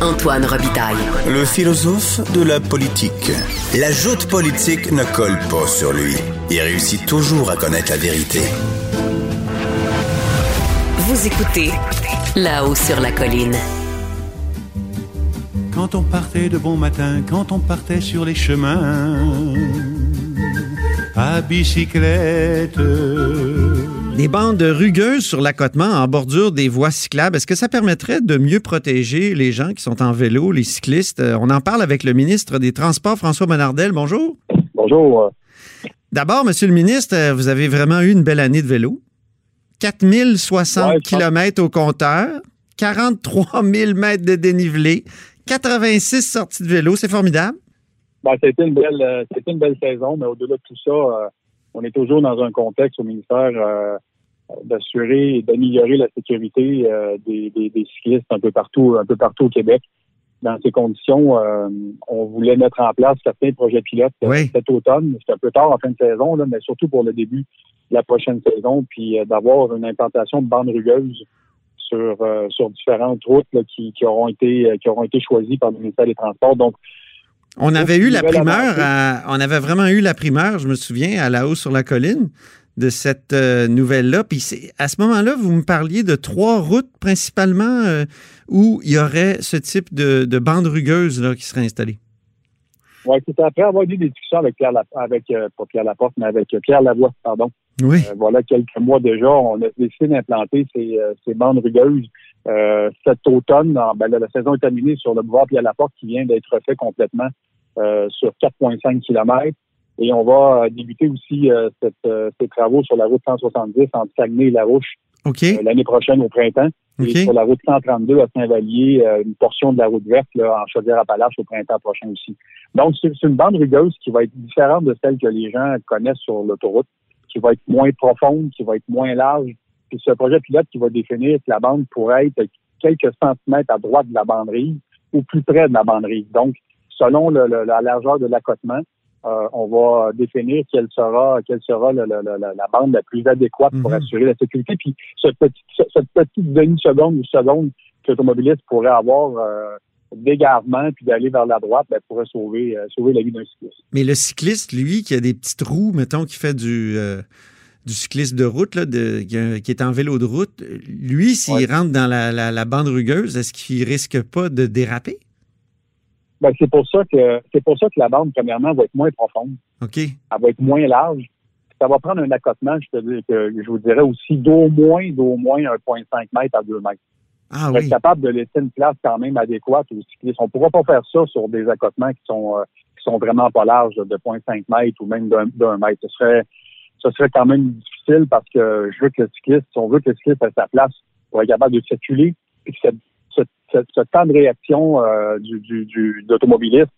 Antoine Robitaille. Le philosophe de la politique. La joute politique ne colle pas sur lui. Il réussit toujours à connaître la vérité. Vous écoutez là-haut sur la colline. Quand on partait de bon matin, quand on partait sur les chemins, à bicyclette. Les bandes rugueuses sur l'accotement en bordure des voies cyclables, est-ce que ça permettrait de mieux protéger les gens qui sont en vélo, les cyclistes? Euh, On en parle avec le ministre des Transports, François Bonnardel. Bonjour. Bonjour. D'abord, Monsieur le ministre, euh, vous avez vraiment eu une belle année de vélo. 4060 Ouais, je pense- km au compteur, 43 000 mètres de dénivelé, 86 sorties de vélo. C'est formidable. Ben, c'était une belle, euh, c'était une belle saison, mais au-delà de tout ça, euh, on est toujours dans un contexte au ministère euh, d'assurer et d'améliorer la sécurité euh, des, des- des cyclistes un peu partout, un peu partout au Québec. Dans ces conditions, euh, on voulait mettre en place certains projets pilotes euh, Oui. cet automne. C'est un peu tard en fin de saison, là, mais surtout pour le début de la prochaine saison, puis d'avoir une implantation de bandes rugueuses sur euh, sur différentes routes là, qui, qui auront été qui auront été choisies par le ministère des Transports. Donc On avait eu la primeur, avancée. à- on avait vraiment eu la primeur, je me souviin, à la haut sur la colline de cette euh, nouvelle-là. Puis à ce moment-là, vous me parliez de trois routes principalement euh, où il y aurait ce type de, de bande rugueuse là, qui serait installée. Oui, c'est après avoir eu des discussions avec Pierre Laporte, avec euh, pas Pierre Laporte, mais avec Pierre Lavoie, pardon. Oui. Voilà quelques mois déjà, on a décidé d'implanter ces, ces bandes rugueuses euh, cet automne. En- ben, là, la saison est terminée sur le boulevard Pierre Laporte qui vient d'être refait complètement sur 4,5 km. Et on va euh, débuter aussi euh, cette, euh, ces travaux sur la route 170 entre Saguenay et La Rouche OK. euh, l'année prochaine au printemps. Et sur la route 132 à Saint-Vallier, euh, une portion de la route verte là, en Chaudière-Appalaches au printemps prochain aussi. Donc, c'est une bande rugueuse qui va être différente de celle que les gens connaissent sur l'autoroute, qui va être moins profonde, qui va être moins large. Puis c'est un projet pilote qui va définir que la bande pourrait être quelques centimètres à droite de la banderille ou plus près de la banderille. Donc, selon le- le- la largeur de l'accotement, euh, on va définir quelle sera quelle sera le- le- le- la, la bande la plus adéquate pour Mhm. assurer la sécurité. Puis ce petit, ce- cette petite demi-seconde ou seconde que l'automobiliste pourrait avoir euh, d'égarement puis d'aller vers la droite, ben, pourrait sauver euh, sauver la vie d'un cycliste. Mais le cycliste, lui, qui a des petites roues, mettons, qui fait du, euh, du cyclisme de route, là, de- qui, est en vélo de route, lui, s'il Ouais. rentre dans la, la- la bande rugueuse, est-ce qu'il risque pas de déraper? Ben, c'est pour ça que c'est pour ça que la bande, premièrement, va être moins profonde. OK. elle va être moins large. Ça va prendre un accotement, je te dis que je vous dirais aussi d'au moins, d'au moins 1,5 mètres à 2 mètres. Ah Pour être oui. capable de laisser une place quand même adéquate aux cyclistes. On ne pourra pas faire ça sur des accotements qui sont euh, qui sont vraiment pas larges de 0,5 mètres ou même d'un d'un mètre. Ce serait ce serait quand même difficile parce que je veux que le cycliste, si on veut que le cycliste ait sa place pour être capable de circuler, puis que cette- ce, temps de réaction euh, du,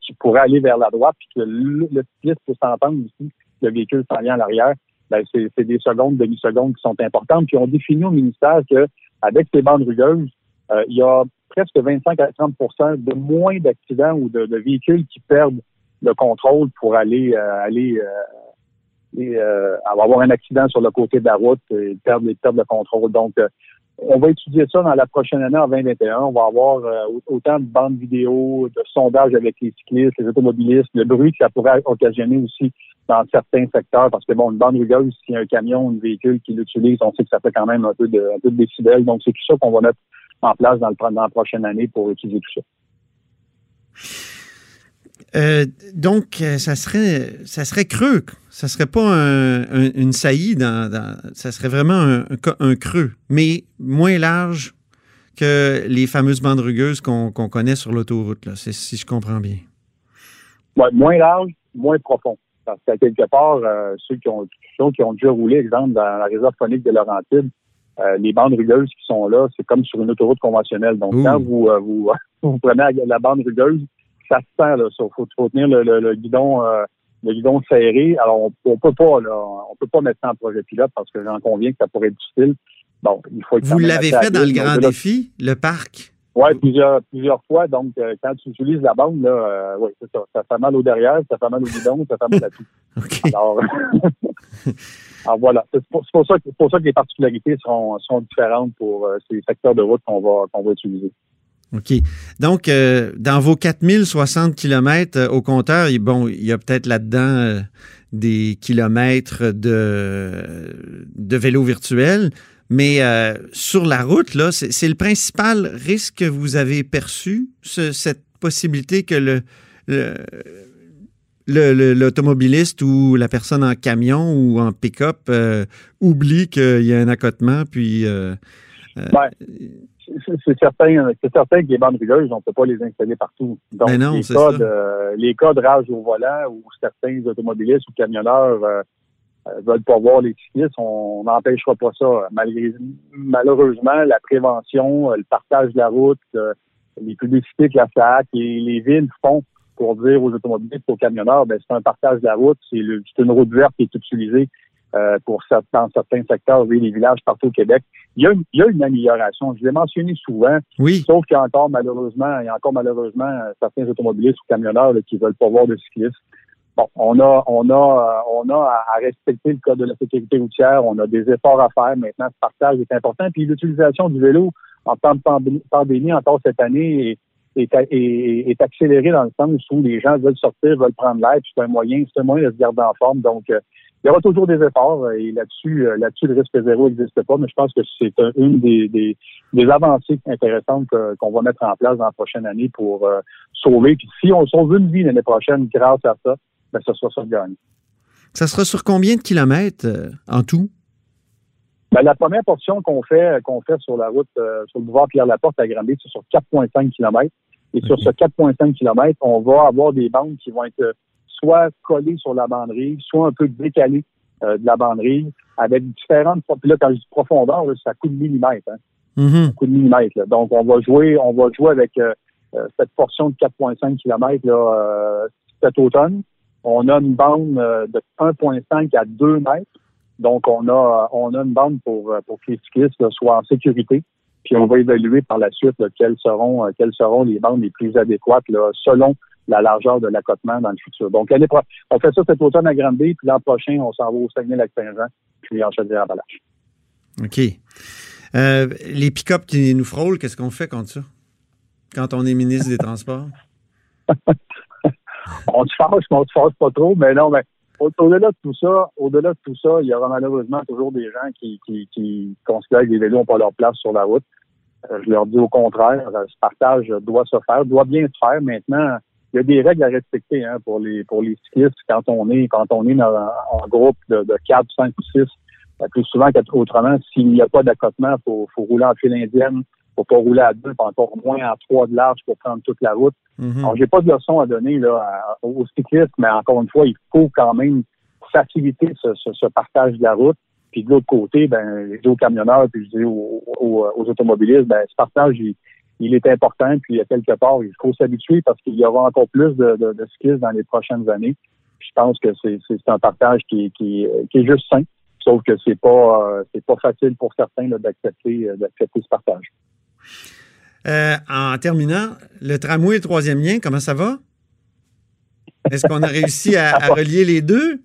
qui pourrait aller vers la droite, puis que le, peut s'entendre aussi, le véhicule s'en vient à l'arrière, ben c'est des secondes, demi-secondes qui sont importantes. Puis on définit au ministère que avec ces bandes rugueuses, euh, il y a presque 25 à 30% de moins d'accidents ou de, véhicules qui perdent le contrôle pour aller euh, aller euh, avoir un accident sur le côté de la route et perdre, perdre le contrôle. Donc, on va étudier ça dans la prochaine année en 2021. On va avoir euh, autant de bandes vidéo, de sondages avec les cyclistes, les automobilistes, le bruit que ça pourrait occasionner aussi dans certains secteurs, parce que bon, une bande rugueuse, s'il y a un camion, un véhicule qui l'utilise, on sait que ça fait quand même un peu de, un. Donc, c'est tout ça qu'on va mettre en place dans, le, dans la prochaine année pour étudier tout ça. Euh, donc, euh, ça serait, ça serait creux. Ça serait pas un- un- une saillie dans, dans- Ça serait vraiment un, creux, mais moins large que les fameuses bandes rugueuses qu'on connaît sur l'autoroute, si je comprends bien. Ouais, moins large, moins profond. Parce qu'à quelque part, euh, ceux, qui ont, ceux qui ont déjà roulé, exemple, dans la réserve phonique de Laurentides, euh, les bandes rugueuses qui sont là, c'est comme sur une autoroute conventionnelle. Donc, Ouh. quand vous, vous, vous prenez la bande rugueuse, ça se sent, là. Il faut, faut tenir le, le, le guidon, euh, le guidon serré. Alors, on, on peut pas, là, on peut pas mettre ça en projet pilote parce que j'en conviens que ça pourrait être difficile. Bon, il faut Vous l'avez fait dans le grand défi, le parc? Oui, plusieurs, plusieurs fois. Donc, euh, quand tu utilises la bande, là, euh, oui, c'est ça. Ça fait mal au derrière, ça fait mal au guidon, ça fait mal à tout. Alors, alors voilà. C'est pour, ça, que- pour ça que les particularités seront différentes pour euh, ces secteurs de route qu'on va, qu'on va utiliser. OK. Donc, euh, dans vos 4060 km au compteur, bon, il y a peut-être là-dedans euh, des kilomètres de, vélo virtuel, mais euh, sur la route, là, c'est le principal risque que vous avez perçu, ce, cette possibilité que le, l'automobiliste ou la personne en camion ou en pick-up euh, oublie qu'il y a un accotement, puis... Euh, c'est certain, c'est certain que les bandes rigueuses, on ne peut pas les installer partout. Donc, les, cas de, les cas de rage au volant où certains automobilistes ou camionneurs euh, euh, veulent pas voir les cyclistes, on n'empêchera pas ça. malheureusement, la prévention, le partage de la route, euh, les publicités que la SAC et les villes font pour dire aux automobilistes, aux camionneurs, ben, c'est un partage de la route, c'est une route verte qui est utilisée euh, pour dans certains secteurs, oui, les villages partout au Québec. Il y a une, il y a une amélioration. Je l'ai mentionné souvent. Oui. Sauf qu'il y a encore malheureusement, il y a encore malheureusement certains automobilistes ou camionneurs qui veulent pas voir de cyclistes. Bon, on a, on a, on a à respecter le code de la sécurité routière. On a des efforts à faire. Maintenant, ce partage est important. Puis l'utilisation du vélo en temps de pandémie, encore cette année, est, est, est, accélérée dans le sens où les gens veulent sortir, veulent prendre l'air. C'est un moyen, c'est un moyen de se garder en forme. Donc, euh, il y aura toujours des efforts euh, et là-dessus, euh, là-dessus, le risque zéro n'existe pas, mais je pense que c'est une des, des, des avancées intéressantes qu'on va mettre en place dans la prochaine année pour euh, sauver. Puis si on sauve une vie l'année prochaine grâce à ça, ben, ce sera ça le gagne. Ça sera sur combien de kilomètres en tout? Ben, la première portion qu'on fait qu'on fait sur la route, sur le boulevard Pierre-Laporte à Granby, c'est sur 4,5 km. Et sur ce 4,5 km, on va avoir des bandes qui vont être soit collé sur la banderille, soit un peu décalé euh, de la banderille, avec différentes. Puis là, quand je dis profondeur, ça coûte millimètres. Hein. Mm-hmm. Ça de millimètres. Donc, on va jouer, on va jouer avec euh, euh, cette portion de 4,5 km là, cet automne. On a une bande de 1,5 à 2 mètres. Donc, on a, on a une bande pour, pour que les cyclistes soient en sécurité. Puis on va évaluer par la suite quelles seront quelles seront les bandes les plus adéquates là, selon la largeur de l'accotement dans le futur. Donc, on fait ça cet automne à Granby, puis l'an prochain, on s'en va au Saguenay-Lac-Saint-Jean, puis en Chaudière-Appalaches. OK. Euh, les pick-up qui nous frôlent, qu'est-ce qu'on fait contre ça? Quand on est ministre des Transports? on se fâche, mais on se fâche pas trop, mais non, mais au-delà de tout ça, au-delà de tout ça, il y aura malheureusement toujours des gens qui, qui, considèrent que les vélos n'ont pas leur place sur la route. Euh, je leur dis au contraire, ce partage doit se faire, doit bien se faire. Maintenant, il y a des règles à respecter hein, pour les pour les cyclistes quand on est quand on est en groupe de, de 4, 5 ou 6. Plus souvent qu'autrement, s'il n'y a pas d'accotement, il faut, faut rouler en file indienne, faut pas rouler à deux, encore moins à trois de large pour prendre toute la route. Alors, j'ai pas de leçon à donner là, aux cyclistes, mais encore une fois, il faut quand même faciliter ce, ce, partage de la route. Puis de l'autre côté, ben, les aux camionneurs, puis je dis aux, aux, automobilistes, ben, ce partage, il, il est important. Puis, à quelque part, il faut s'habituer parce qu'il y aura encore plus de, de, skills dans les prochaines années. je pense que c'est un partage qui, qui, qui, est juste sain. Sauf que c'est pas euh, c'est pas facile pour certains d'accepter euh, d'accepter ce partage. Euh, en terminant, le tramway et le troisième lien, comment ça va? Est-ce qu'on a réussi à, relier les deux?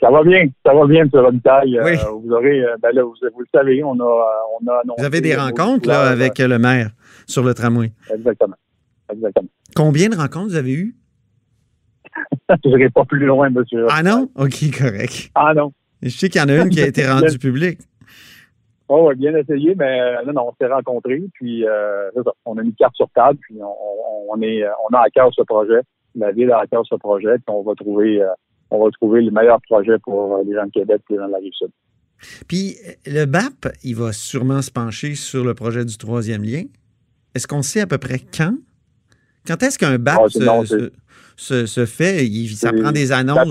Ça va bien, ça va bien, M. Robitaille. Oui. vous aurez, ben là, vous, le savez, on a, on a Vous avez des rencontres là, avec le maire sur le tramway? Exactement. Exactement. Combien de rencontres vous avez eues? je n'irai pas plus loin, monsieur. Ah non? OK, correct. Ah non. Je sais qu'il y en a une qui a été rendue publique. Oh, bien essayé, mais euh, non, non, on s'est rencontrés, puis euh, on a mis carte sur table, puis on, est, on a à cœur ce projet. La ville a à cœur ce projet, puis on va trouver, euh, on va trouver le meilleur projet pour les gens de Québec et les gens de la Rive-Sud. Puis le BAP, il va sûrement se pencher sur le projet du troisième lien. Est-ce qu'on sait à peu près quand? Quand est-ce qu'un BAP ah, se, se, fait? ça prend des annonces.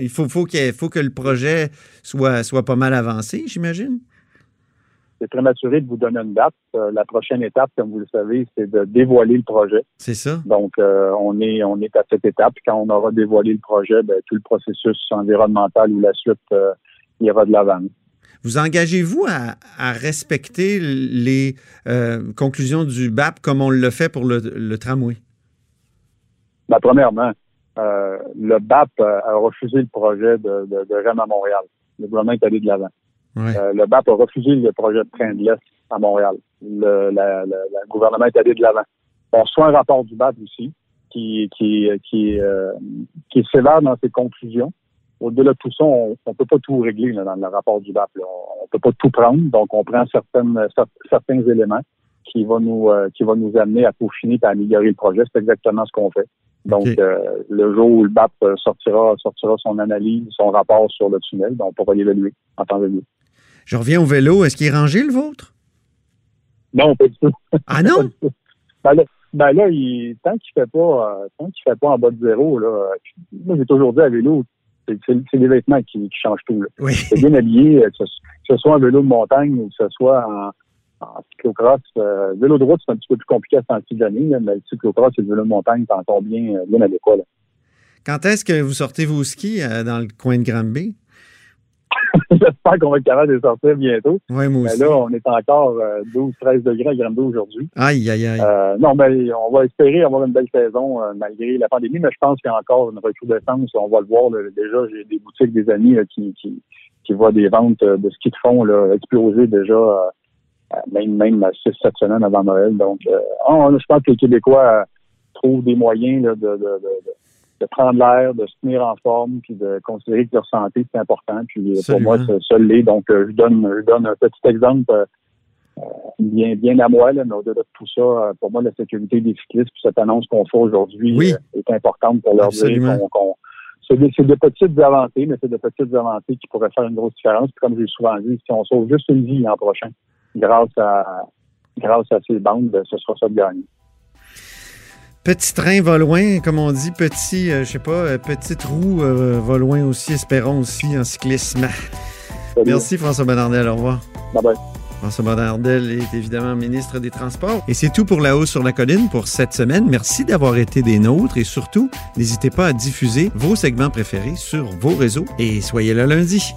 il faut, faut, faut que le projet soit, soit pas mal avancé, j'imagine. C'est prématuré de vous donner une date. Euh, la prochaine étape, comme vous le savez, c'est de dévoiler le projet. C'est ça. Donc, euh, on, est, on est à cette étape. Quand on aura dévoilé le projet, ben, tout le processus environnemental ou la suite euh, ira de l'avant. Vous engagez-vous à, respecter les conclusions du BAP comme on le fait pour le, tramway? Ben, premièrement, le BAP a refusé le projet de, de, à Montréal. Le gouvernement est allé de l'avant. Euh, le BAP a refusé le projet de train de l'Est à Montréal. Le, la, la, le gouvernement est allé de l'avant. On reçoit un rapport du BAP aussi qui, qui, qui, euh, qui est sévère dans ses conclusions. Au-delà de tout ça, on ne peut pas tout régler là, dans le rapport du BAP. On ne peut pas tout prendre, donc on prend certaines, certains éléments qui va nous euh, qui va nous amener à peaufiner et à améliorer le projet. C'est exactement ce qu'on fait. Donc, euh, le jour où le BAP sortira sortira son analyse, son rapport sur le tunnel, ben, on pourra l'évaluer en temps de lieu. Je reviens au vélo. Est-ce qu'il est rangé, le vôtre? Non, pas du tout. Ah non? Ben là, ben là, il, tant qu'il fait pas, euh, tant qu'il fait pas en bas de zéro, là, euh, moi j'ai toujours dit à vélo, c'est, les vêtements qui, qui changent tout. Là. Oui. C'est bien habillé, euh, que ce, soit un vélo de montagne ou que ce soit en, en cyclocross. Euh, vélo de route, c'est un petit peu plus compliqué à là, mais le cyclocross et le vélo de montagne, c'est encore bien, bien adéquat. Là. Quand est-ce que vous sortez vos skis euh, dans le coin de Granby? J'espère qu'on va être capable de sortir bientôt. Oui, moi Mais aussi. là, on est encore euh, 12-13 degrés à Granby aujourd'hui. Aïe, aïe, aïe. Euh, non, mais on va espérer avoir une belle saison euh, malgré la pandémie, mais je pense qu'il y a encore une recrudescence. On va le voir. là. déjà, j'ai des boutiques, des amis là, qui, qui, qui voient des ventes euh, de ski de fond là, exploser déjà, euh, euh, même même 6-7 semaines avant Noël. Donc, euh, on- je pense que les Québécois euh, trouvent des moyens là, de, de, de, de- prendre l'air, de se tenir en forme, puis de considérer que leur santé, c'est important. Puis euh, pour moi, ça, l'est. Donc, euh, je donne je donne un petit exemple. euh, bien, bien à moi, là, mais au-delà de tout ça, euh, pour moi, la sécurité des cyclistes, puis cette annonce qu'on fait aujourd'hui Oui. est importante pour leur Absolument. dire qu'on, qu'on- c'est des, c'est des petites avancées, mais c'est des petites avancées qui pourraient faire une grosse différence. Puis comme j'ai souvent dit, si on sauve juste une vie l'an prochain, grâce à grâce à ces bandes, ben, ce sera ça de gagner. Petit train va loin, comme on dit. Petit, euh, je sais pas, euh, petite roue euh, va loin aussi, espérons aussi en cyclisme. Salut. Merci François Bonnardel, au revoir. Bye bye. François Bonnardel est évidemment ministre des Transports. Et c'est tout pour La Haut sur la Colline pour cette semaine. Merci d'avoir été des nôtres et surtout, n'hésitez pas à diffuser vos segments préférés sur vos réseaux et soyez là lundi.